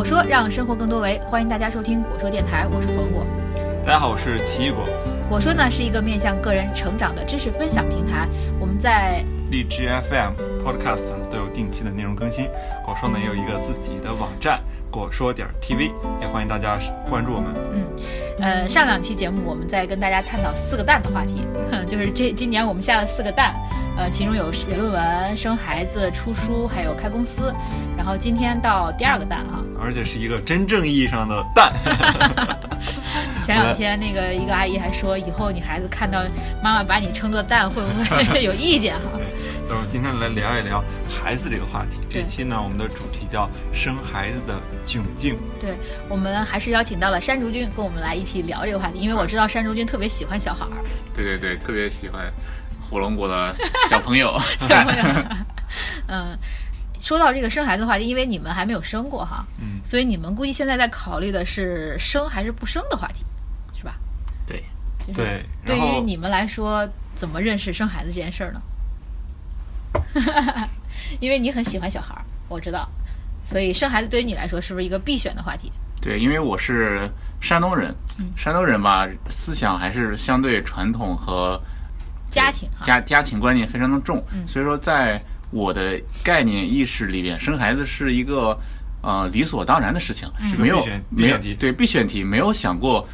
果说让生活更多维，欢迎大家收听果说电台，我是黄果。大家好，我是奇异果。果说呢是一个面向个人成长的知识分享平台，我们在荔枝 FM、Podcast 都有定期的内容更新。果说呢也有一个自己的网站，果说点 TV，也欢迎大家关注我们。嗯，呃，上两期节目我们在跟大家探讨四个蛋的话题，就是这今年我们下了四个蛋。呃，其中有写论文、生孩子、出书，还有开公司。然后今天到第二个蛋哈，而且是一个真正意义上的 蛋。前两天那个一个阿姨还说，以后你孩子看到妈妈把你称作蛋，会不会 有意见哈？那我们今天来聊一聊孩子这个话题。这期呢，我们的主题叫生孩子的窘境。对，我们还是邀请到了山竹君跟我们来一起聊这个话题，因为我知道山竹君特别喜欢小孩儿。对对对，特别喜欢。火龙果的小朋友，小朋友，嗯，说到这个生孩子的话题，因为你们还没有生过哈，嗯，所以你们估计现在在考虑的是生还是不生的话题，是吧？对，对。对于你们来说，怎么认识生孩子这件事儿呢？因为你很喜欢小孩儿，我知道，所以生孩子对于你来说是不是一个必选的话题？对，因为我是山东人，山东人吧，思想还是相对传统和。家庭家家庭观念非常的重，所以说在我的概念意识里边，生孩子是一个呃理所当然的事情，没有没有对必选题，没有想过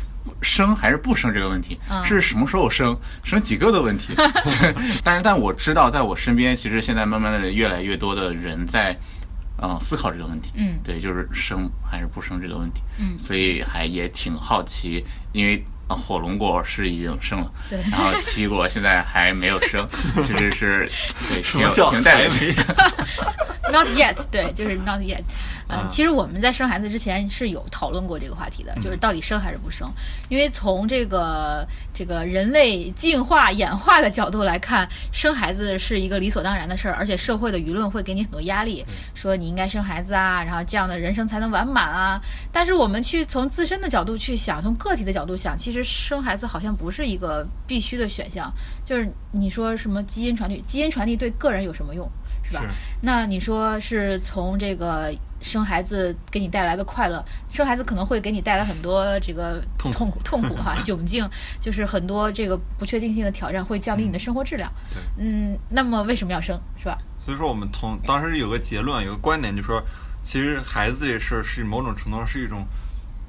生还是不生这个问题，是什么时候生生几个的问题。但是但我知道，在我身边，其实现在慢慢的越来越多的人在嗯思考这个问题，嗯，对，就是生还是不生这个问题，嗯，所以还也挺好奇，因为。啊，火龙果是已经生了，对，然后奇果现在还没有生，其实是 对，挺挺带人气。Not yet，对，就是 not yet。嗯，其实我们在生孩子之前是有讨论过这个话题的，就是到底生还是不生？因为从这个这个人类进化演化的角度来看，生孩子是一个理所当然的事儿，而且社会的舆论会给你很多压力，说你应该生孩子啊，然后这样的人生才能完满啊。但是我们去从自身的角度去想，从个体的角度想，其实生孩子好像不是一个必须的选项。就是你说什么基因传递，基因传递对个人有什么用？是吧？那你说是从这个生孩子给你带来的快乐，生孩子可能会给你带来很多这个痛苦痛苦哈 窘境，就是很多这个不确定性的挑战，会降低你的生活质量。对，嗯，那么为什么要生，是吧？所以说，我们从当时有个结论，有个观点，就说其实孩子这事儿是某种程度上是一种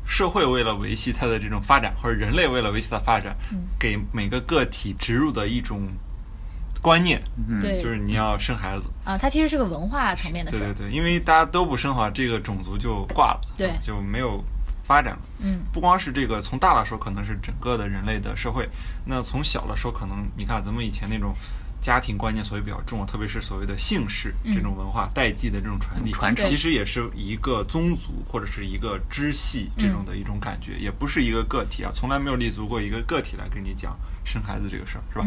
社会为了维系它的这种发展，或者人类为了维系它发展，给每个个体植入的一种。观念，对，就是你要生孩子啊，它其实是个文化层面的事。对对对，因为大家都不生的话，这个种族就挂了，对，就没有发展了。嗯，不光是这个，从大了说，可能是整个的人类的社会；那从小了说，可能你看咱们以前那种家庭观念所谓比较重，特别是所谓的姓氏这种文化代际的这种传递，传承，其实也是一个宗族或者是一个支系这种的一种感觉，也不是一个个体啊，从来没有立足过一个个体来跟你讲。生孩子这个事儿是吧？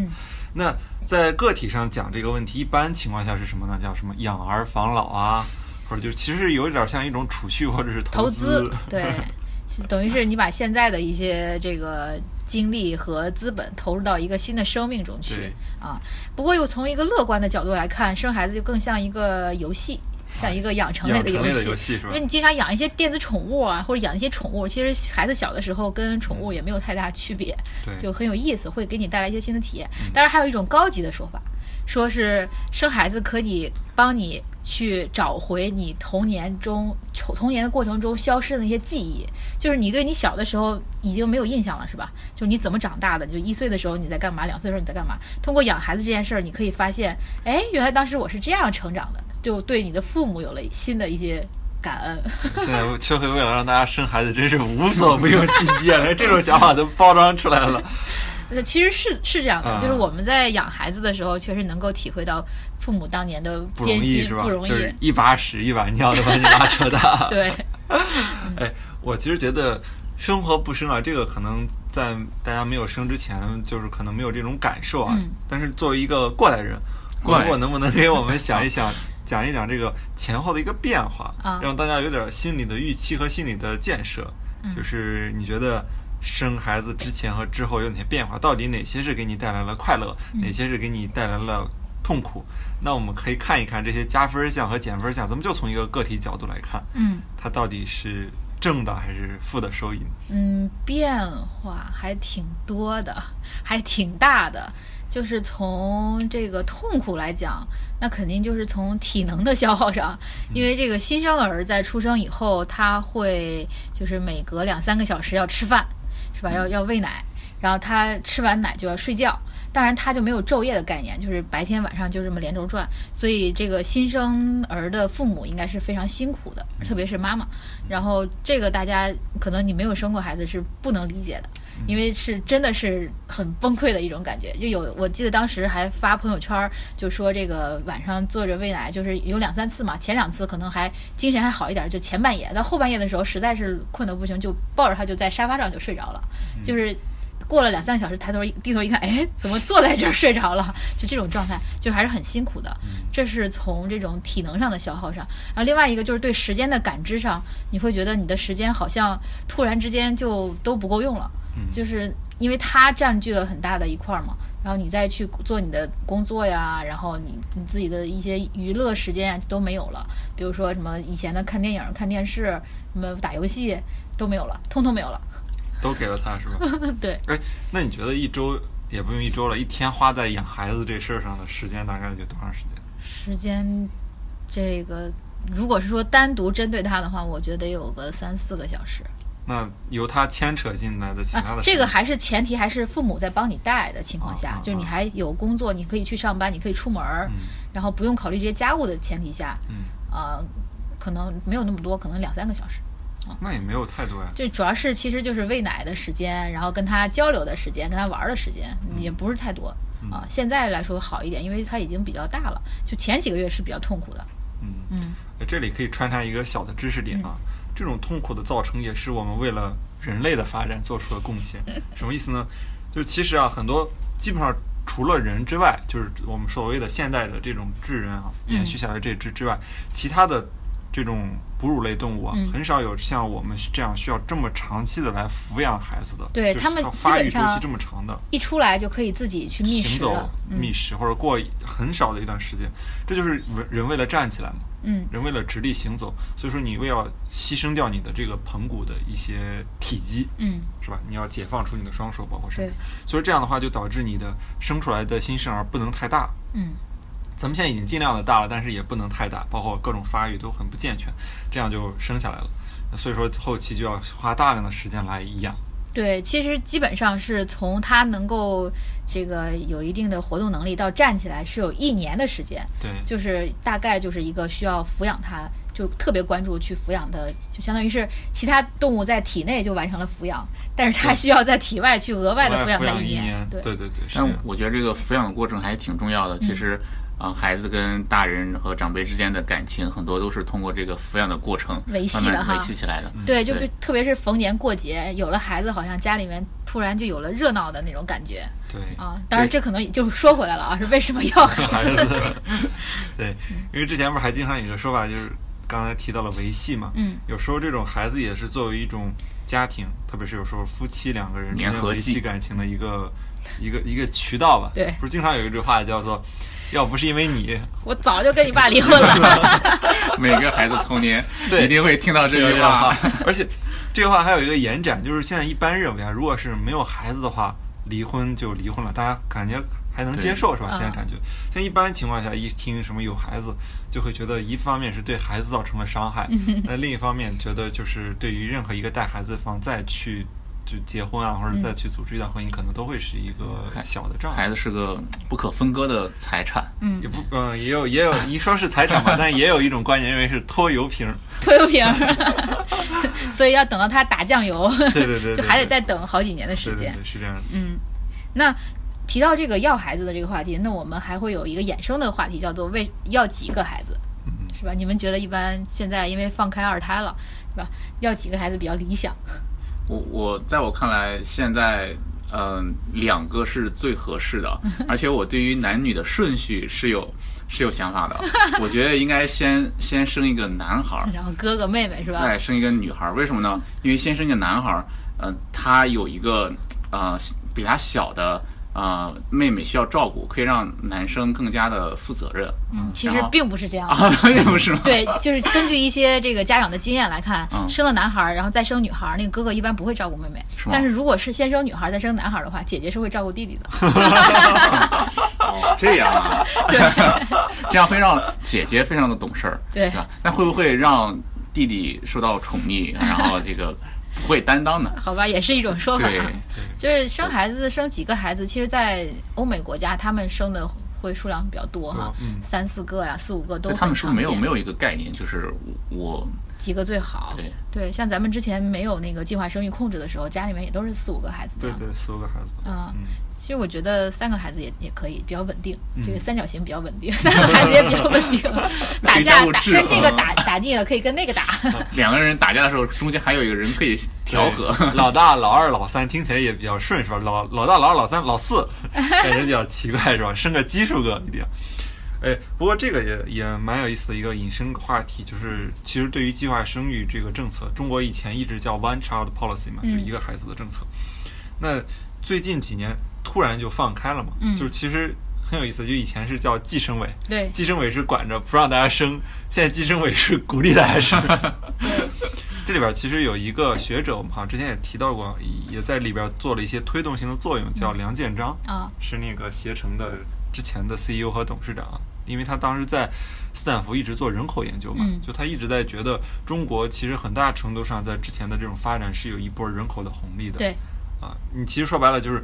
那在个体上讲这个问题，一般情况下是什么呢？叫什么养儿防老啊，或者就其实有点像一种储蓄或者是投资。对，等于是你把现在的一些这个精力和资本投入到一个新的生命中去啊。不过又从一个乐观的角度来看，生孩子就更像一个游戏。像一个养成类的游戏，因为你经常养一些电子宠物啊，或者养一些宠物，其实孩子小的时候跟宠物也没有太大区别，就很有意思，会给你带来一些新的体验。当然，还有一种高级的说法，说是生孩子可以帮你去找回你童年中童年的过程中消失的那些记忆，就是你对你小的时候已经没有印象了，是吧？就你怎么长大的？就一岁的时候你在干嘛？两岁的时候你在干嘛？通过养孩子这件事儿，你可以发现，哎，原来当时我是这样成长的。就对你的父母有了新的一些感恩。现在社会为了让大家生孩子，真是无所不用其极啊！连这种想法都包装出来了。那其实是是这样的，就是我们在养孩子的时候，确实能够体会到父母当年的艰辛，不容易，就是一把屎一把尿的把你拉扯大。对。哎，我其实觉得生和不生啊，这个可能在大家没有生之前，就是可能没有这种感受啊。但是作为一个过来人，过我能不能给我们想一想？讲一讲这个前后的一个变化，让大家有点心理的预期和心理的建设。就是你觉得生孩子之前和之后有哪些变化？到底哪些是给你带来了快乐？哪些是给你带来了痛苦，那我们可以看一看这些加分项和减分项，咱们就从一个个体角度来看，嗯，它到底是正的还是负的收益？嗯，变化还挺多的，还挺大的。就是从这个痛苦来讲，那肯定就是从体能的消耗上，因为这个新生儿在出生以后，他会就是每隔两三个小时要吃饭，是吧？要要喂奶，然后他吃完奶就要睡觉。当然，他就没有昼夜的概念，就是白天晚上就这么连轴转。所以，这个新生儿的父母应该是非常辛苦的，特别是妈妈。然后，这个大家可能你没有生过孩子是不能理解的。因为是真的是很崩溃的一种感觉，就有我记得当时还发朋友圈，就说这个晚上坐着喂奶，就是有两三次嘛，前两次可能还精神还好一点，就前半夜，到后半夜的时候实在是困得不行，就抱着他就在沙发上就睡着了，就是过了两三个小时抬头低头一看，哎，怎么坐在这儿睡着了？就这种状态，就还是很辛苦的。这是从这种体能上的消耗上，然后另外一个就是对时间的感知上，你会觉得你的时间好像突然之间就都不够用了。就是因为它占据了很大的一块嘛，然后你再去做你的工作呀，然后你你自己的一些娱乐时间啊都没有了，比如说什么以前的看电影、看电视、什么打游戏都没有了，通通没有了，都给了他是吧？对。哎，那你觉得一周也不用一周了，一天花在养孩子这事儿上的时间大概有多长时间？时间，这个如果是说单独针对他的话，我觉得有个三四个小时。那由他牵扯进来的其他的，这个还是前提，还是父母在帮你带的情况下，就是你还有工作，你可以去上班，你可以出门儿，然后不用考虑这些家务的前提下，嗯，呃，可能没有那么多，可能两三个小时，那也没有太多呀。就主要是其实就是喂奶的时间，然后跟他交流的时间，跟他玩的时间，也不是太多啊。现在来说好一点，因为他已经比较大了，就前几个月是比较痛苦的。嗯嗯，这里可以穿插一个小的知识点啊。这种痛苦的造成，也是我们为了人类的发展做出的贡献。什么意思呢？就是其实啊，很多基本上除了人之外，就是我们所谓的现代的这种智人啊，延续下来这支之外，其他的这种哺乳类动物啊，很少有像我们这样需要这么长期的来抚养孩子的。对他们发育周期这么长的，一出来就可以自己去觅食觅食或者过很少的一段时间，这就是人为了站起来嘛。嗯，人为了直立行走，所以说你为要牺牲掉你的这个盆骨的一些体积，嗯，是吧？你要解放出你的双手，包括身体，所以这样的话就导致你的生出来的新生儿不能太大，嗯，咱们现在已经尽量的大了，但是也不能太大，包括各种发育都很不健全，这样就生下来了，所以说后期就要花大量的时间来养。对，其实基本上是从它能够这个有一定的活动能力到站起来是有一年的时间。对，就是大概就是一个需要抚养它，就特别关注去抚养的，就相当于是其他动物在体内就完成了抚养，但是它需要在体外去额外的抚养它一年。对对对。但我觉得这个抚养的过程还挺重要的，其实。啊，孩子跟大人和长辈之间的感情，很多都是通过这个抚养的过程维系的哈，维系起来的。对，就是特别是逢年过节，有了孩子，好像家里面突然就有了热闹的那种感觉。对啊，当然这可能就说回来了啊，是为什么要孩子？对，因为之前不是还经常有一个说法，就是刚才提到了维系嘛。嗯。有时候这种孩子也是作为一种家庭，特别是有时候夫妻两个人之间维系感情的一个一个一个渠道吧。对。不是经常有一句话叫做。要不是因为你，我早就跟你爸离婚了。每个孩子童年一定会听到这句话，而且这句话还有一个延展，就是现在一般认为啊，如果是没有孩子的话，离婚就离婚了，大家感觉还能接受是吧？现在感觉，像一般情况下一听什么有孩子，就会觉得一方面是对孩子造成了伤害，那另一方面觉得就是对于任何一个带孩子方再去。就结婚啊，或者再去组织一段婚姻，可能都会是一个小的障碍。孩子是个不可分割的财产，嗯，也不，嗯，也有也有一说是财产吧，但也有一种观念认为是拖油瓶，拖油瓶，所以要等到他打酱油，对对对，就还得再等好几年的时间，是这样的。嗯，那提到这个要孩子的这个话题，那我们还会有一个衍生的话题，叫做为要几个孩子，是吧？你们觉得一般现在因为放开二胎了，是吧？要几个孩子比较理想？我我在我看来，现在嗯，两个是最合适的，而且我对于男女的顺序是有是有想法的。我觉得应该先先生一个男孩，然后哥哥妹妹是吧？再生一个女孩，为什么呢？因为先生一个男孩，嗯，他有一个呃比他小的呃，妹妹需要照顾，可以让男生更加的负责任。嗯，其实并不是这样啊，并不是吗？对，就是根据一些这个家长的经验来看，生了男孩然后再生女孩，那个哥哥一般不会照顾妹妹。是但是如果是先生女孩再生男孩的话，姐姐是会照顾弟弟的。哦，这样啊？对，这样会让姐姐非常的懂事儿。对吧，那会不会让弟弟受到宠溺，然后这个？不会担当的，好吧，也是一种说法。对，就是生孩子，生几个孩子，其实，在欧美国家，他们生的会数量比较多哈，三四个呀，四五个都。他们是没有没有一个概念，就是我。几个最好？对对，像咱们之前没有那个计划生育控制的时候，家里面也都是四五个孩子。对对，四五个孩子。嗯，其实我觉得三个孩子也也可以，比较稳定。这个三角形比较稳定，三个孩子也比较稳定。打架打跟这个打打腻了，可以跟那个打。两个人打架的时候，中间还有一个人可以调和。老大、老二、老三听起来也比较顺，是吧？老老大、老二、老三、老四，感觉比较奇怪，是吧？生个奇数个一定。哎，不过这个也也蛮有意思的一个引申话题，就是其实对于计划生育这个政策，中国以前一直叫 one child policy 嘛，就一个孩子的政策。那最近几年突然就放开了嘛，就是其实很有意思，就以前是叫计生委，对，计生委是管着不让大家生，现在计生委是鼓励大家生。这里边其实有一个学者，我们好像之前也提到过，也在里边做了一些推动性的作用，叫梁建章啊，是那个携程的之前的 CEO 和董事长。因为他当时在斯坦福一直做人口研究嘛，就他一直在觉得中国其实很大程度上在之前的这种发展是有一波人口的红利的。对，啊，你其实说白了就是，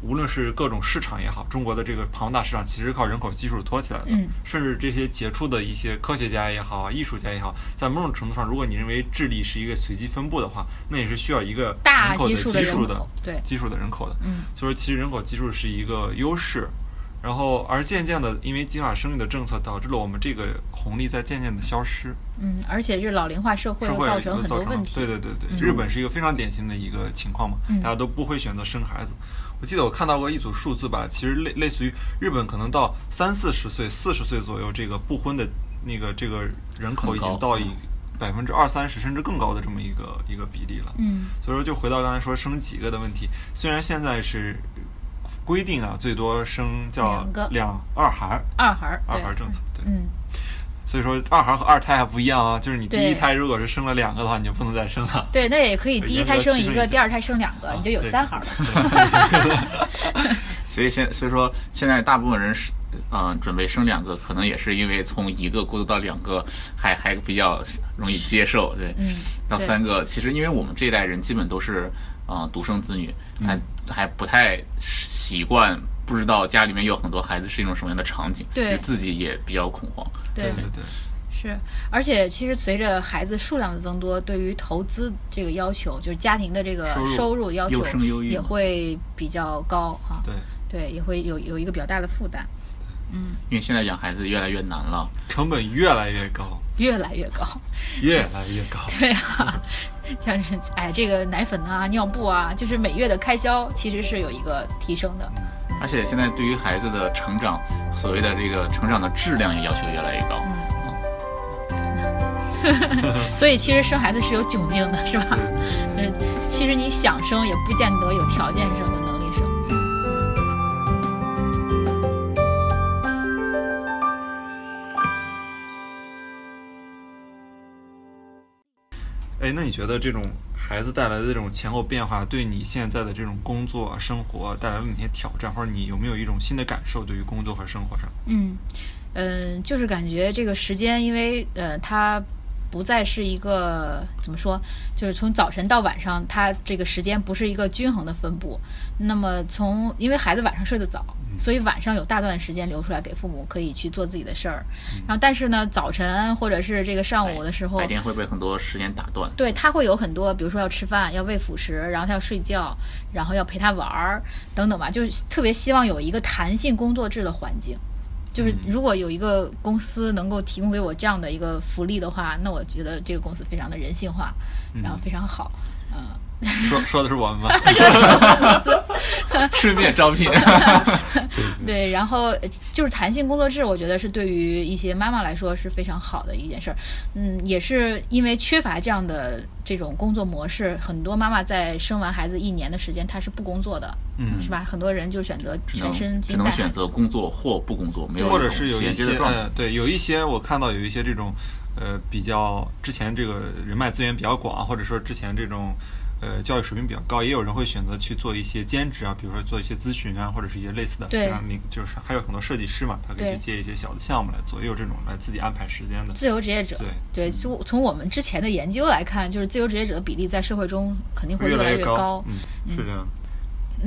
无论是各种市场也好，中国的这个庞大市场其实靠人口基数托起来的。嗯。甚至这些杰出的一些科学家也好，艺术家也好，在某种程度上，如果你认为智力是一个随机分布的话，那也是需要一个大基数的基数的对基数的人口的。嗯。所以说，其实人口基数是一个优势。然后，而渐渐的，因为计划生育的政策，导致了我们这个红利在渐渐的消失。嗯，而且这老龄化社会造成很多问题。对对对对，日本是一个非常典型的一个情况嘛，大家都不会选择生孩子。我记得我看到过一组数字吧，其实类类似于日本可能到三四十岁、四十岁左右，这个不婚的那个这个人口已经到以百分之二三十甚至更高的这么一个一个比例了。嗯，所以说就回到刚才说生几个的问题，虽然现在是。规定啊，最多生叫两二孩，二孩二孩政策，对，嗯，所以说二孩和二胎还不一样啊，就是你第一胎如果是生了两个的话，你就不能再生了。对，那也可以，第一胎生一个，第二胎生两个，你就有三孩了。所以现所以说现在大部分人是嗯准备生两个，可能也是因为从一个过渡到两个还还比较容易接受，对，嗯，到三个其实因为我们这一代人基本都是。啊，独生子女还还不太习惯，不知道家里面有很多孩子是一种什么样的场景，其实自己也比较恐慌。对对对，是，而且其实随着孩子数量的增多，对于投资这个要求，就是家庭的这个收入要求也会比较高哈。对对，也会有有一个比较大的负担。嗯，因为现在养孩子越来越难了，成本越来越高，越来越高，越来越高。对啊，像是哎，这个奶粉啊、尿布啊，就是每月的开销其实是有一个提升的。而且现在对于孩子的成长，所谓的这个成长的质量也要求越来越高。嗯，所以其实生孩子是有窘境的，是吧？嗯，其实你想生也不见得有条件生那你觉得这种孩子带来的这种前后变化，对你现在的这种工作生活带来了哪些挑战，或者你有没有一种新的感受？对于工作和生活上，嗯嗯，就是感觉这个时间，因为呃，他不再是一个怎么说，就是从早晨到晚上，它这个时间不是一个均衡的分布。那么从因为孩子晚上睡得早。所以晚上有大段时间留出来给父母可以去做自己的事儿，然后但是呢，早晨或者是这个上午的时候，白天会被很多时间打断。对他会有很多，比如说要吃饭、要喂辅食，然后他要睡觉，然后要陪他玩儿等等吧，就是特别希望有一个弹性工作制的环境。就是如果有一个公司能够提供给我这样的一个福利的话，那我觉得这个公司非常的人性化，然后非常好，嗯。说说的是我们吗？顺便招聘。对，然后就是弹性工作制，我觉得是对于一些妈妈来说是非常好的一件事儿。嗯，也是因为缺乏这样的这种工作模式，很多妈妈在生完孩子一年的时间，她是不工作的，嗯，是吧？很多人就选择全身只能选择工作或不工作，没有或者是有一些对，有一些我看到有一些这种呃比较之前这个人脉资源比较广，或者说之前这种。呃，教育水平比较高，也有人会选择去做一些兼职啊，比如说做一些咨询啊，或者是一些类似的。对。就是还有很多设计师嘛，他可以去接一些小的项目来做，也有这种来自己安排时间的自由职业者。对对，就从我们之前的研究来看，就是自由职业者的比例在社会中肯定会越来越高。嗯，是这样。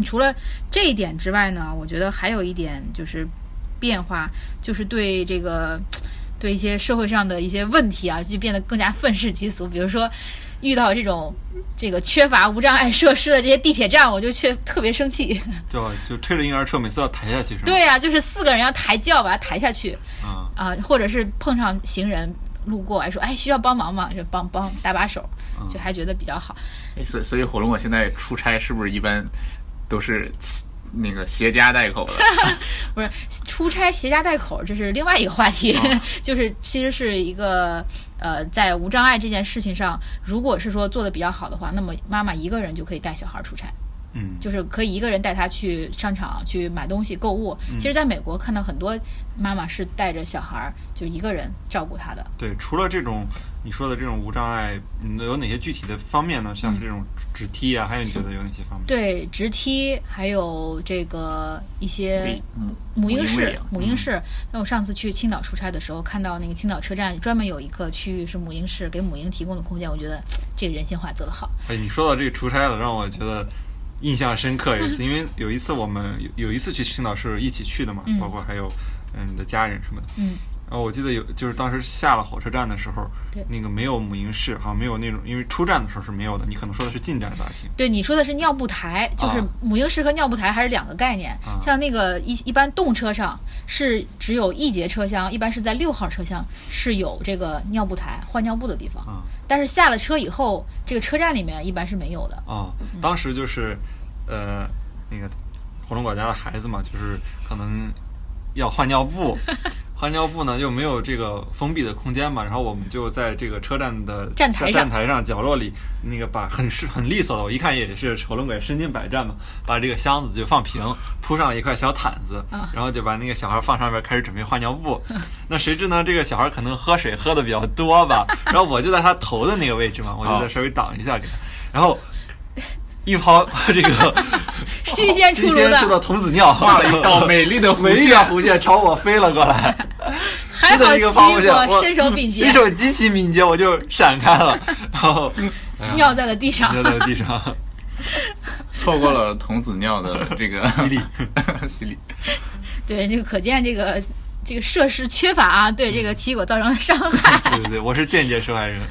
除了这一点之外呢，我觉得还有一点就是变化，就是对这个对一些社会上的一些问题啊，就变得更加愤世嫉俗，比如说。遇到这种这个缺乏无障碍设施的这些地铁站，我就却特别生气。对，就推着婴儿车，每次要抬下去是吗？对呀，就是四个人要抬轿把它抬下去。啊啊，或者是碰上行人路过，还说哎需要帮忙吗？就帮帮搭把手，就还觉得比较好。所所以火龙果现在出差是不是一般都是？那个携家带口的，不是出差携家带口，这是另外一个话题。就是其实是一个呃，在无障碍这件事情上，如果是说做的比较好的话，那么妈妈一个人就可以带小孩出差。嗯，就是可以一个人带他去商场去买东西购物。其实，在美国看到很多妈妈是带着小孩儿，就一个人照顾他的。对，除了这种你说的这种无障碍，有哪些具体的方面呢？像是这种直梯啊，还有你觉得有哪些方面？对，直梯，还有这个一些母婴室。母婴室。那我上次去青岛出差的时候，看到那个青岛车站专门有一个区域是母婴室，给母婴提供的空间。我觉得这个人性化做得好。哎，你说到这个出差了，让我觉得。印象深刻有一次，因为有一次我们有有一次去青岛是一起去的嘛，包括还有嗯你的家人什么的。嗯。然后我记得有就是当时下了火车站的时候，那个没有母婴室，好像没有那种，因为出站的时候是没有的。你可能说的是进站大厅。对，你说的是尿布台，就是母婴室和尿布台还是两个概念。像那个一一般动车上是只有一节车厢，一般是在六号车厢是有这个尿布台换尿布的地方。啊。但是下了车以后，这个车站里面一般是没有的。啊，当时就是。呃，那个火龙果家的孩子嘛，就是可能要换尿布，换尿布呢又没有这个封闭的空间嘛，然后我们就在这个车站的站台站台上角落里，那个把很是很利索的，我一看也是丑龙鬼身经百战嘛，把这个箱子就放平，铺上了一块小毯子，然后就把那个小孩放上面开始准备换尿布。那谁知呢，这个小孩可能喝水喝的比较多吧，然后我就在他头的那个位置嘛，我就在稍微挡一下给他，然后。一泡 这个 新鲜出炉的童子尿，画了一道美丽的弧线，弧线朝我飞了过来。还好奇我身手敏捷，身手极其敏捷，我就闪开了，然后尿在了地上，尿在了地上，错过了童子尿的这个洗礼，洗礼。对，这个可见这个。这个设施缺乏啊，对这个奇异果造成的伤害。对对对，我是间接受害人。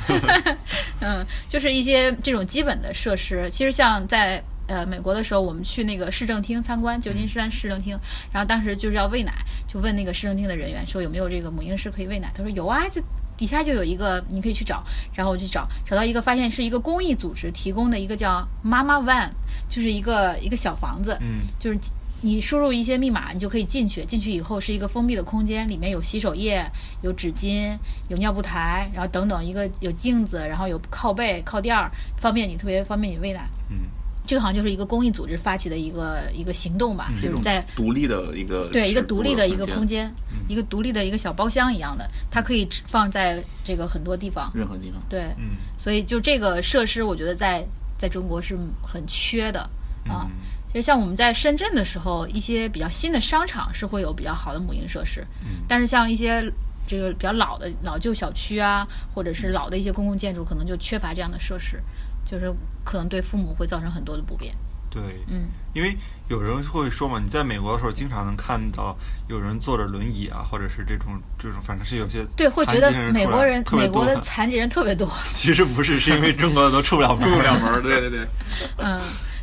嗯，就是一些这种基本的设施，其实像在呃美国的时候，我们去那个市政厅参观，旧金山市政厅，然后当时就是要喂奶，就问那个市政厅的人员说有没有这个母婴室可以喂奶，他说有啊，就底下就有一个，你可以去找。然后我去找，找到一个，发现是一个公益组织提供的一个叫妈妈 van，就是一个一个小房子，嗯，就是。你输入一些密码，你就可以进去。进去以后是一个封闭的空间，里面有洗手液、有纸巾、有尿布台，然后等等，一个有镜子，然后有靠背、靠垫儿，方便你特别方便你喂奶。嗯，这个好像就是一个公益组织发起的一个一个行动吧，就是在独立的一个对一个独立的一个空间，一个独立的一个小包厢一样的，它可以放在这个很多地方，任何地方。对，嗯，所以就这个设施，我觉得在在中国是很缺的啊。其实像我们在深圳的时候，一些比较新的商场是会有比较好的母婴设施，但是像一些这个比较老的老旧小区啊，或者是老的一些公共建筑，可能就缺乏这样的设施，就是可能对父母会造成很多的不便。对，嗯，因为有人会说嘛，你在美国的时候经常能看到有人坐着轮椅啊，或者是这种这种，反正是有些对，会觉得美国人美国的残疾人特别多。其实不是，是因为中国的都出不了门，出不了门。对对对，嗯。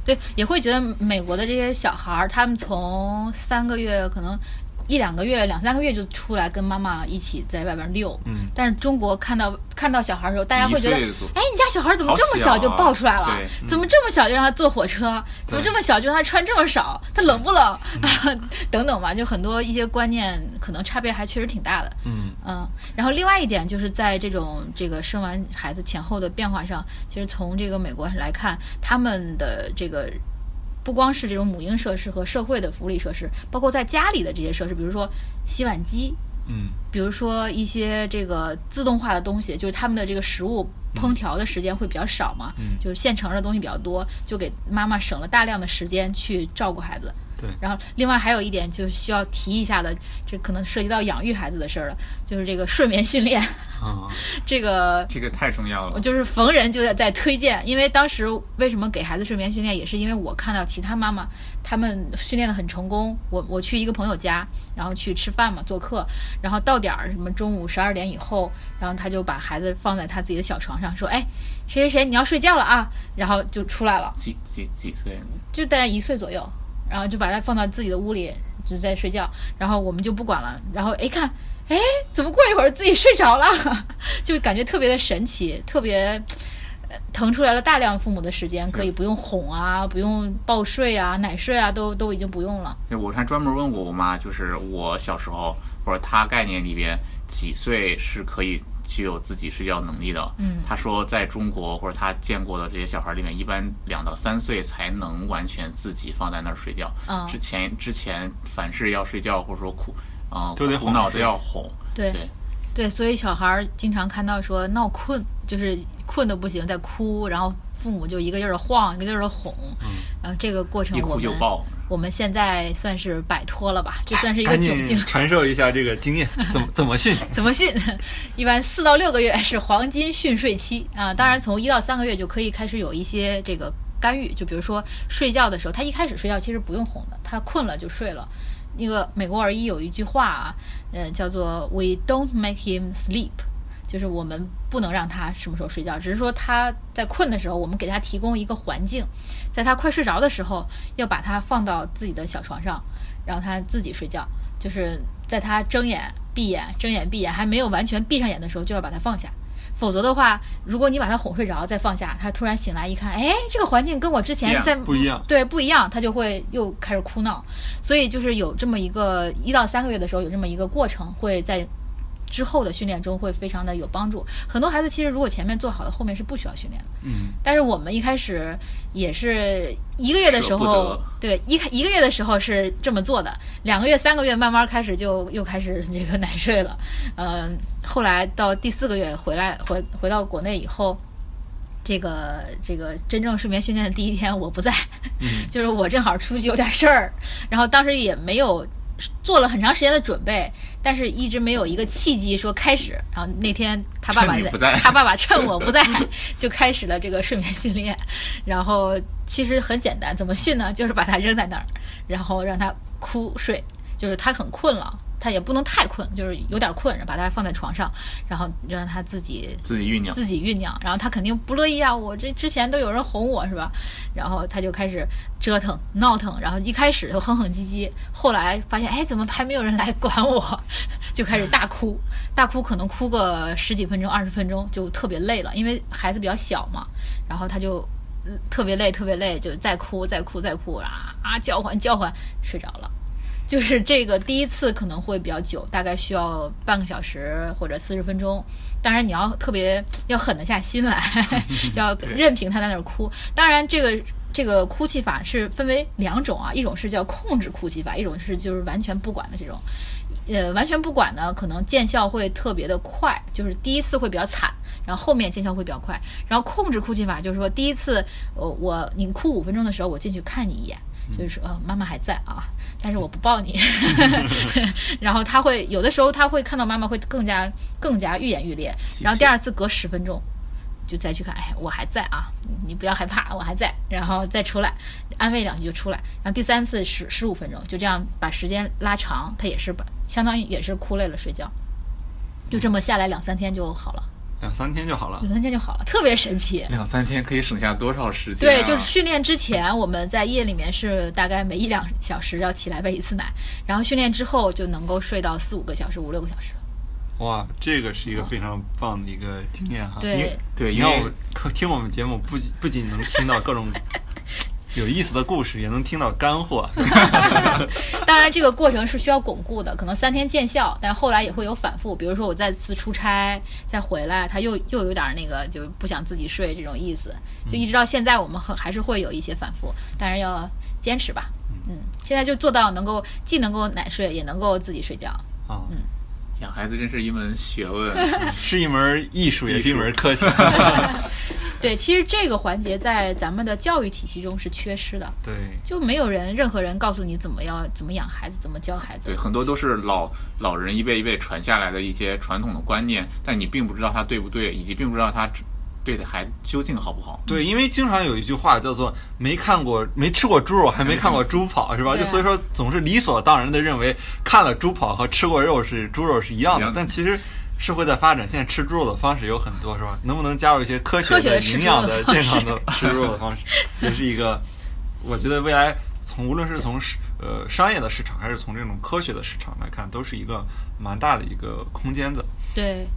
对，也会觉得美国的这些小孩儿，他们从三个月可能一两个月、两三个月就出来跟妈妈一起在外边遛。嗯，但是中国看到看到小孩的时候，大家会觉得，哎，你家小孩怎么这么小就抱出来了？怎么这么小就让他坐火车？怎么这么小就让他穿这么少？他冷不冷？等等吧，就很多一些观念可能差别还确实挺大的。嗯嗯，然后另外一点就是在这种这个生完孩子前后的变化上，其实从这个美国来看，他们的这个。不光是这种母婴设施和社会的福利设施，包括在家里的这些设施，比如说洗碗机，嗯，比如说一些这个自动化的东西，就是他们的这个食物烹调的时间会比较少嘛，嗯，就是现成的东西比较多，就给妈妈省了大量的时间去照顾孩子。对，然后另外还有一点就是需要提一下的，这可能涉及到养育孩子的事儿了，就是这个睡眠训练。啊，这个这个太重要了。我就是逢人就在在推荐，因为当时为什么给孩子睡眠训练，也是因为我看到其他妈妈他们训练的很成功。我我去一个朋友家，然后去吃饭嘛，做客，然后到点儿什么中午十二点以后，然后他就把孩子放在他自己的小床上，说：“哎，谁谁谁，你要睡觉了啊？”然后就出来了。几几几岁？就大概一岁左右。然后就把它放到自己的屋里，就在睡觉。然后我们就不管了。然后一看，哎怎么过一会儿自己睡着了？就感觉特别的神奇，特别腾出来了大量父母的时间，可以不用哄啊，不用抱睡啊，奶睡啊，都都已经不用了。我还专门问过我妈，就是我小时候或者她概念里边几岁是可以。具有自己睡觉能力的，嗯，他说在中国或者他见过的这些小孩里面，一般两到三岁才能完全自己放在那儿睡觉。嗯，之前之前凡是要睡觉或者说哭，啊，都得哭闹都要哄。对对对，所以小孩经常看到说闹困，就是困的不行在哭，然后父母就一个劲儿的晃，一个劲儿的哄，嗯，然后这个过程一哭就抱。我们现在算是摆脱了吧，这算是一个窘境。传授一下这个经验，怎么怎么训？怎么训？一般四到六个月是黄金训睡期啊，当然从一到三个月就可以开始有一些这个干预，就比如说睡觉的时候，他一开始睡觉其实不用哄的，他困了就睡了。那个美国儿医有一句话啊，呃，叫做 “We don't make him sleep”。就是我们不能让他什么时候睡觉，只是说他在困的时候，我们给他提供一个环境，在他快睡着的时候，要把他放到自己的小床上，让他自己睡觉。就是在他睁眼闭眼、睁眼闭眼还没有完全闭上眼的时候，就要把他放下。否则的话，如果你把他哄睡着再放下，他突然醒来一看，哎，这个环境跟我之前在不一样，对，不一样，他就会又开始哭闹。所以就是有这么一个一到三个月的时候，有这么一个过程，会在。之后的训练中会非常的有帮助。很多孩子其实如果前面做好了，后面是不需要训练的。嗯。但是我们一开始也是一个月的时候，对一一个月的时候是这么做的。两个月、三个月慢慢开始就又开始这个奶睡了。嗯，后来到第四个月回来回回到国内以后，这个这个真正睡眠训练的第一天我不在，就是我正好出去有点事儿，然后当时也没有。做了很长时间的准备，但是一直没有一个契机说开始。然后那天他爸爸在，他爸爸趁我不在，就开始了这个睡眠训练。然后其实很简单，怎么训呢？就是把他扔在那儿，然后让他哭睡，就是他很困了。他也不能太困，就是有点困，把他放在床上，然后让他自己自己酝酿，自己酝酿。然后他肯定不乐意啊，我这之前都有人哄我是吧？然后他就开始折腾闹腾，然后一开始就哼哼唧唧，后来发现哎，怎么还没有人来管我？就开始大哭，大哭可能哭个十几分钟、二十分钟就特别累了，因为孩子比较小嘛。然后他就特别累，特别累，就再哭、再哭、再哭啊啊叫唤叫唤，睡着了。就是这个第一次可能会比较久，大概需要半个小时或者四十分钟。当然你要特别要狠得下心来，要任凭他在那儿哭。当然这个这个哭泣法是分为两种啊，一种是叫控制哭泣法，一种是就是完全不管的这种。呃，完全不管呢，可能见效会特别的快，就是第一次会比较惨，然后后面见效会比较快。然后控制哭泣法就是说，第一次呃我你哭五分钟的时候，我进去看你一眼。就是说，呃，妈妈还在啊，但是我不抱你。然后他会有的时候他会看到妈妈会更加更加愈演愈烈。然后第二次隔十分钟就再去看，哎，我还在啊，你不要害怕，我还在。然后再出来安慰两句就出来。然后第三次十十五分钟，就这样把时间拉长，他也是把相当于也是哭累了睡觉，就这么下来两三天就好了。两三天就好了，两三天就好了，特别神奇。两三天可以省下多少时间？对，就是训练之前，我们在夜里面是大概每一两小时要起来喂一次奶，然后训练之后就能够睡到四五个小时、五六个小时。哇，这个是一个非常棒的一个经验哈！对对，你看我们听我们节目，不不仅能听到各种。有意思的故事也能听到干货。当然，这个过程是需要巩固的，可能三天见效，但后来也会有反复。比如说，我再次出差再回来，他又又有点那个，就不想自己睡这种意思。就一直到现在，我们还还是会有一些反复，但是要坚持吧。嗯，现在就做到能够既能够奶睡，也能够自己睡觉。啊，嗯，养孩子真是一门学问，是一门艺术，也是一门科学。对，其实这个环节在咱们的教育体系中是缺失的。对，就没有人，任何人告诉你怎么要怎么养孩子，怎么教孩子。对，很多都是老老人一辈一辈传下来的一些传统的观念，但你并不知道它对不对，以及并不知道他对的孩子究竟好不好。对，因为经常有一句话叫做“没看过、没吃过猪肉，还没看过猪跑”，是吧？就所以说，总是理所当然的认为看了猪跑和吃过肉是猪肉是一样的，但其实。社会在发展，现在吃猪肉的方式有很多，是吧？能不能加入一些科学的、营养的、健康的吃猪肉的方式，也是一个，我觉得未来从无论是从市呃商业的市场，还是从这种科学的市场来看，都是一个蛮大的一个空间的。对。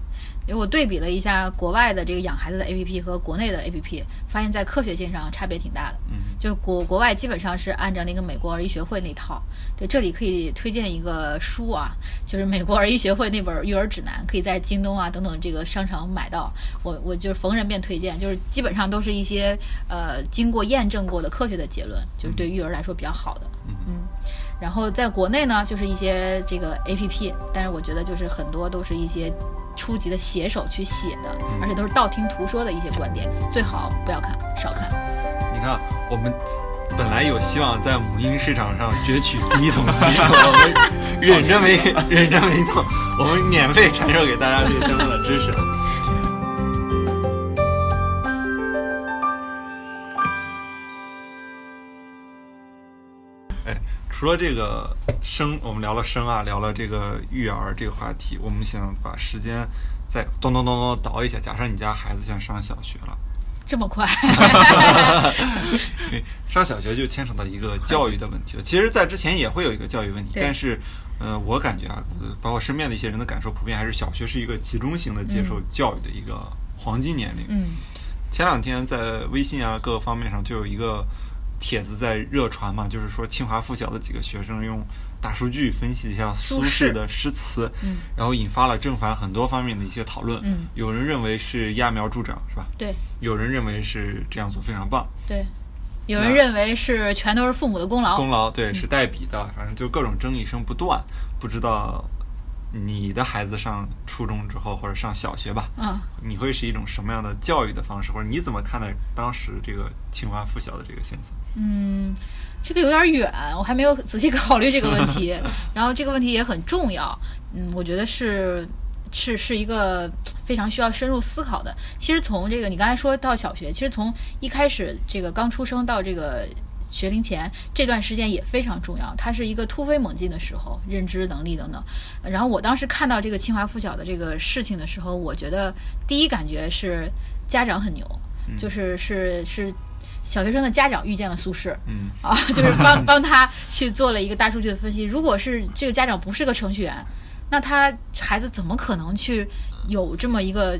我对比了一下国外的这个养孩子的 A P P 和国内的 A P P，发现在科学性上差别挺大的。嗯，就是国国外基本上是按照那个美国儿医学会那套。对，这里可以推荐一个书啊，就是美国儿医学会那本育儿指南，可以在京东啊等等这个商场买到。我我就是逢人便推荐，就是基本上都是一些呃经过验证过的科学的结论，就是对育儿来说比较好的。嗯，然后在国内呢，就是一些这个 A P P，但是我觉得就是很多都是一些。初级的写手去写的，而且都是道听途说的一些观点，最好不要看，少看。你看，我们本来有希望在母婴市场上攫取第一桶金，我们忍着没忍着没动，我们免费传授给大家这些相关的知识。除了这个。生，我们聊了生啊，聊了这个育儿这个话题。我们想把时间再咚咚咚咚倒一下。假设你家孩子现在上小学了，这么快？上小学就牵扯到一个教育的问题了。其实，在之前也会有一个教育问题，但是，呃，我感觉啊，包括身边的一些人的感受，普遍还是小学是一个集中型的接受教育的一个黄金年龄。嗯。前两天在微信啊各个方面上就有一个帖子在热传嘛，就是说清华附小的几个学生用。大数据分析一下苏轼。的诗词，嗯，然后引发了正反很多方面的一些讨论，嗯，有人认为是揠苗助长，是吧？对，有人认为是这样做非常棒，对，有人认为是全都是父母的功劳，功劳对是代笔的，反正就各种争议声不断，不知道。你的孩子上初中之后，或者上小学吧，嗯，你会是一种什么样的教育的方式，或者你怎么看待当时这个清华附小的这个现象？嗯，这个有点远，我还没有仔细考虑这个问题。然后这个问题也很重要，嗯，我觉得是是是一个非常需要深入思考的。其实从这个你刚才说到小学，其实从一开始这个刚出生到这个。学龄前这段时间也非常重要，它是一个突飞猛进的时候，认知能力等等。然后我当时看到这个清华附小的这个事情的时候，我觉得第一感觉是家长很牛，就是是是小学生的家长遇见了苏轼，嗯啊，就是帮 帮他去做了一个大数据的分析。如果是这个家长不是个程序员，那他孩子怎么可能去有这么一个？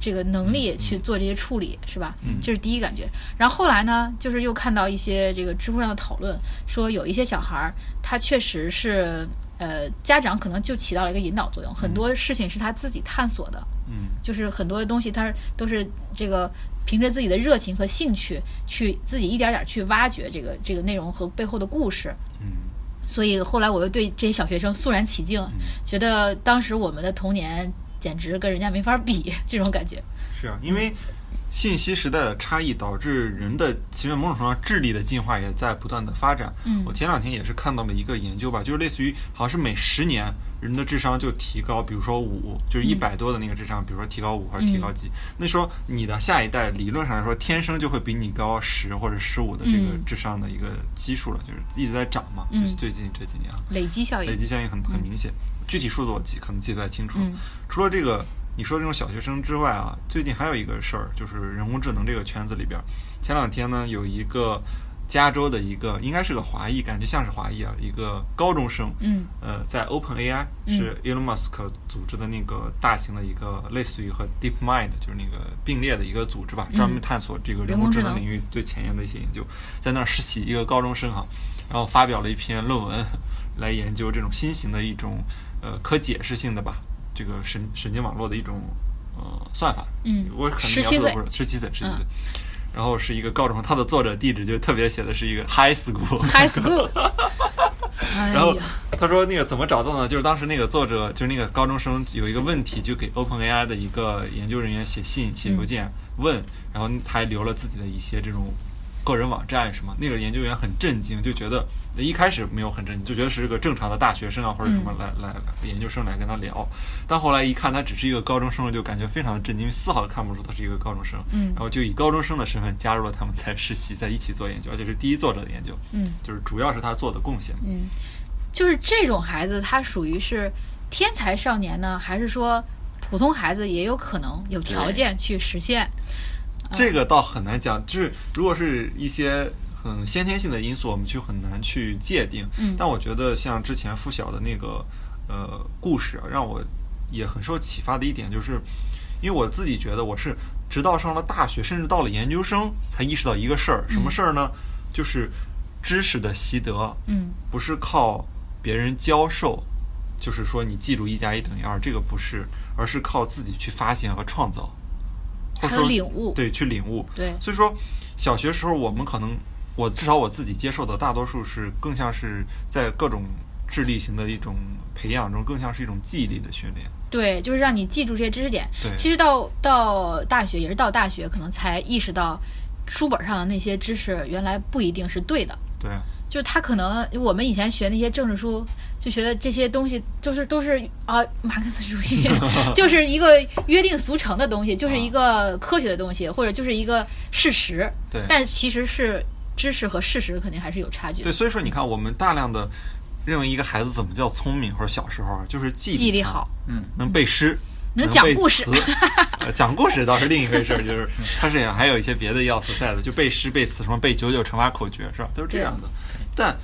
这个能力去做这些处理是吧？这是第一感觉。然后后来呢，就是又看到一些这个知乎上的讨论，说有一些小孩儿，他确实是呃，家长可能就起到了一个引导作用，很多事情是他自己探索的。嗯，就是很多东西他都是这个凭着自己的热情和兴趣去自己一点点去挖掘这个这个内容和背后的故事。嗯，所以后来我又对这些小学生肃然起敬，觉得当时我们的童年。简直跟人家没法比，这种感觉。是啊，因为信息时代的差异导致人的其实某种程度上智力的进化也在不断的发展。嗯，我前两天也是看到了一个研究吧，就是类似于好像是每十年人的智商就提高，比如说五，就是一百多的那个智商，比如说提高五或者提高几，那说你的下一代理论上来说天生就会比你高十或者十五的这个智商的一个基数了，就是一直在涨嘛，就是最近这几年啊，累积效应，累积效应很很明显。具体数字我记可能记不太清楚。除了这个你说这种小学生之外啊，最近还有一个事儿，就是人工智能这个圈子里边，前两天呢有一个。加州的一个应该是个华裔，感觉像是华裔啊，一个高中生，嗯，呃，在 Open AI 是 Elon Musk 组织的那个大型的一个类似于和 Deep Mind 就是那个并列的一个组织吧，专门探索这个人工智能领域最前沿的一些研究，在那儿实习一个高中生哈，然后发表了一篇论文，来研究这种新型的一种呃可解释性的吧，这个神神经网络的一种呃算法，嗯，我可能描述的不是，十七岁，十七岁。然后是一个高中，他的作者地址就特别写的是一个 high school。high school。然后他说那个怎么找到呢？就是当时那个作者，就是那个高中生有一个问题，就给 Open AI 的一个研究人员写信、写邮件问，然后他还留了自己的一些这种。个人网站什么？那个研究员很震惊，就觉得一开始没有很震惊，就觉得是个正常的大学生啊，或者什么来来研究生来跟他聊。但后来一看，他只是一个高中生，就感觉非常的震惊，丝毫看不出他是一个高中生。嗯，然后就以高中生的身份加入了他们，在实习，在一起做研究，而且是第一作者的研究。嗯，就是主要是他做的贡献。嗯，就是这种孩子，他属于是天才少年呢，还是说普通孩子也有可能有条件去实现？这个倒很难讲，就是如果是一些很先天性的因素，我们就很难去界定。嗯，但我觉得像之前附小的那个呃故事，让我也很受启发的一点，就是因为我自己觉得我是直到上了大学，甚至到了研究生，才意识到一个事儿，什么事儿呢？就是知识的习得，嗯，不是靠别人教授，就是说你记住一加一等于二，这个不是，而是靠自己去发现和创造。或者说领悟，对，去领悟。对，所以说小学时候我们可能，我至少我自己接受的大多数是更像是在各种智力型的一种培养中，更像是一种记忆力的训练。对，就是让你记住这些知识点。对，其实到到大学也是到大学，可能才意识到书本上的那些知识原来不一定是对的。对。就是他可能我们以前学那些政治书，就觉得这些东西都是都是啊马克思主义，就是一个约定俗成的东西，就是一个科学的东西，或者就是一个事实。对，但其实是知识和事实肯定还是有差距。对，所以说你看，我们大量的认为一个孩子怎么叫聪明，或者小时候就是记忆力好，嗯，能背诗。能讲故事，讲故事倒是另一回事儿，就是它是还有一些别的要素在的，就背诗、背词，什么背九九乘法口诀，是吧？都是这样的。但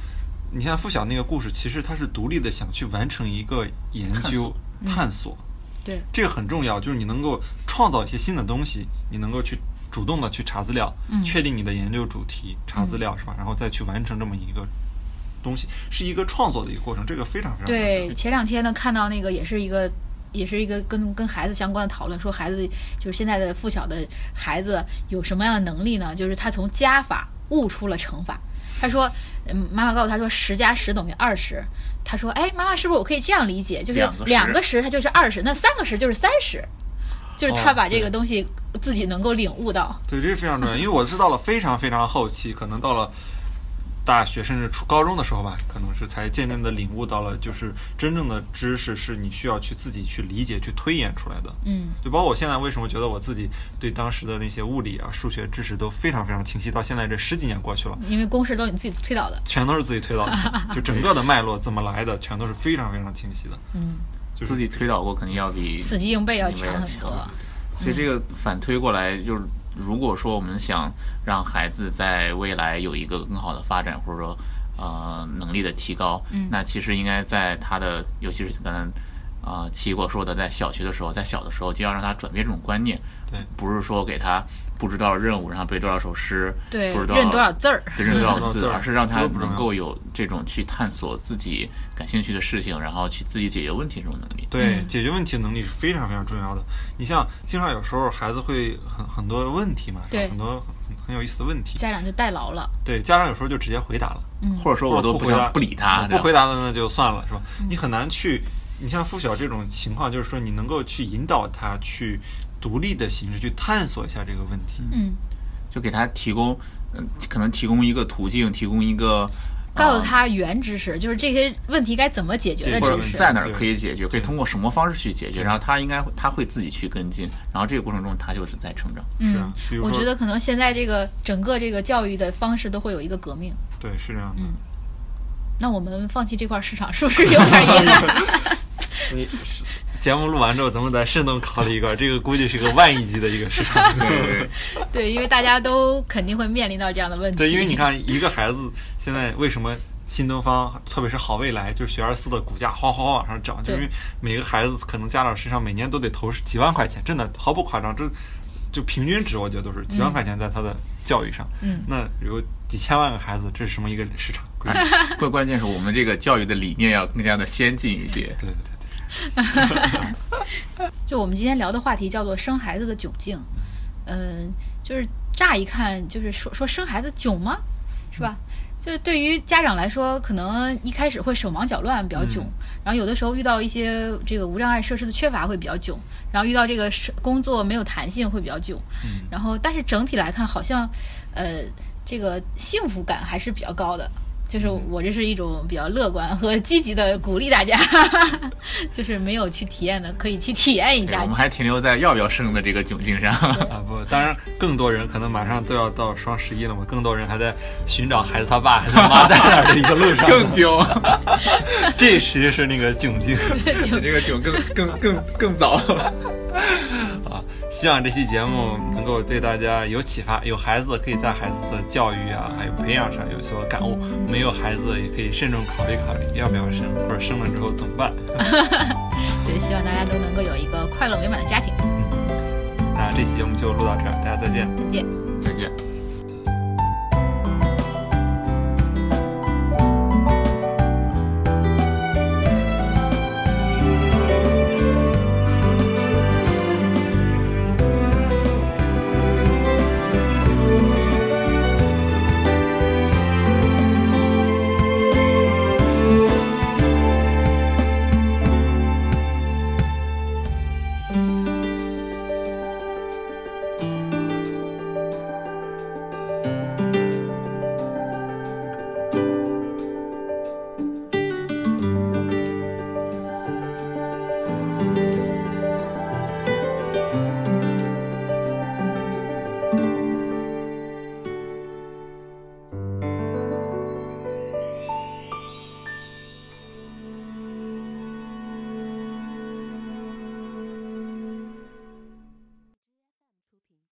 你像付晓那个故事，其实他是独立的，想去完成一个研究、探索。对，这个很重要，就是你能够创造一些新的东西，你能够去主动的去查资料，确定你的研究主题，查资料是吧？然后再去完成这么一个东西，是一个创作的一个过程，这个非常非常对。前两天呢，看到那个也是一个。也是一个跟跟孩子相关的讨论，说孩子就是现在的附小的孩子有什么样的能力呢？就是他从加法悟出了乘法。他说，嗯，妈妈告诉他说十加十等于二十。他说，哎，妈妈是不是我可以这样理解？就是两个十它就是二十，那三个十就是三十。就是他把这个东西自己能够领悟到。对，这是非常重要，因为我是到了非常非常后期，可能到了。大学甚至初高中的时候吧，可能是才渐渐的领悟到了，就是真正的知识是你需要去自己去理解、去推演出来的。嗯，就包括我现在为什么觉得我自己对当时的那些物理啊、数学知识都非常非常清晰，到现在这十几年过去了，因为公式都是你自己推导的，全都是自己推导的，就整个的脉络怎么来的，全都是非常非常清晰的。嗯，就自己推导过，肯定要比死记硬背要强很多。所以这个反推过来就是。如果说我们想让孩子在未来有一个更好的发展，或者说呃能力的提高，那其实应该在他的，尤其是刚才啊齐果说的，在小学的时候，在小的时候就要让他转变这种观念，对，不是说给他。布置多少任务，让他背多少首诗，对，认多少字儿，对，认多少字，而是让他能够有这种去探索自己感兴趣的事情，然后去自己解决问题这种能力。对，解决问题的能力是非常非常重要的。你像经常有时候孩子会很很多问题嘛，对，很多很有意思的问题，家长就代劳了。对，家长有时候就直接回答了，嗯，或者说我都不回答，不理他，不回答了那就算了，是吧？你很难去，你像付晓这种情况，就是说你能够去引导他去独立的形式去探索一下这个问题，嗯。就给他提供，嗯，可能提供一个途径，提供一个，告诉他原知识，就是这些问题该怎么解决的知识，在哪儿可以解决，可以通过什么方式去解决，然后他应该他会自己去跟进，然后这个过程中他就是在成长。是啊，我觉得可能现在这个整个这个教育的方式都会有一个革命。对，是这样的。嗯，那我们放弃这块市场是不是有点遗憾？你节目录完之后，咱们再慎重考虑一个，这个估计是个万亿级的一个市场。对 对，因为大家都肯定会面临到这样的问题。对，因为你看，一个孩子现在为什么新东方，特别是好未来，就是学而思的股价哗哗往上涨，就因为每个孩子可能家长身上每年都得投几万块钱，真的毫不夸张，这就平均值，我觉得都是几万块钱在他的教育上。嗯，那有几千万个孩子，这是什么一个市场？关关键是我们这个教育的理念要更加的先进一些。对对对对。就我们今天聊的话题叫做生孩子的窘境，嗯，就是乍一看就是说说生孩子囧吗？是吧？就是对于家长来说，可能一开始会手忙脚乱，比较囧。然后有的时候遇到一些这个无障碍设施的缺乏，会比较囧。然后遇到这个工作没有弹性，会比较囧。然后，但是整体来看，好像呃，这个幸福感还是比较高的。就是我这是一种比较乐观和积极的鼓励大家，就是没有去体验的可以去体验一下。我们还停留在要不要生的这个窘境上啊！不，当然更多人可能马上都要到双十一了嘛，更多人还在寻找孩子他爸、孩子他妈在哪儿的一个路上，更囧。这其实是那个窘境，这个囧更更更更早。啊，希望这期节目能够对大家有启发。有孩子可以在孩子的教育啊，还有培养上有所感悟；没有孩子也可以慎重考虑考虑，要不要生，或者生了之后怎么办。对，希望大家都能够有一个快乐美满的家庭。嗯那这期节目就录到这儿，大家再见。再见。再见。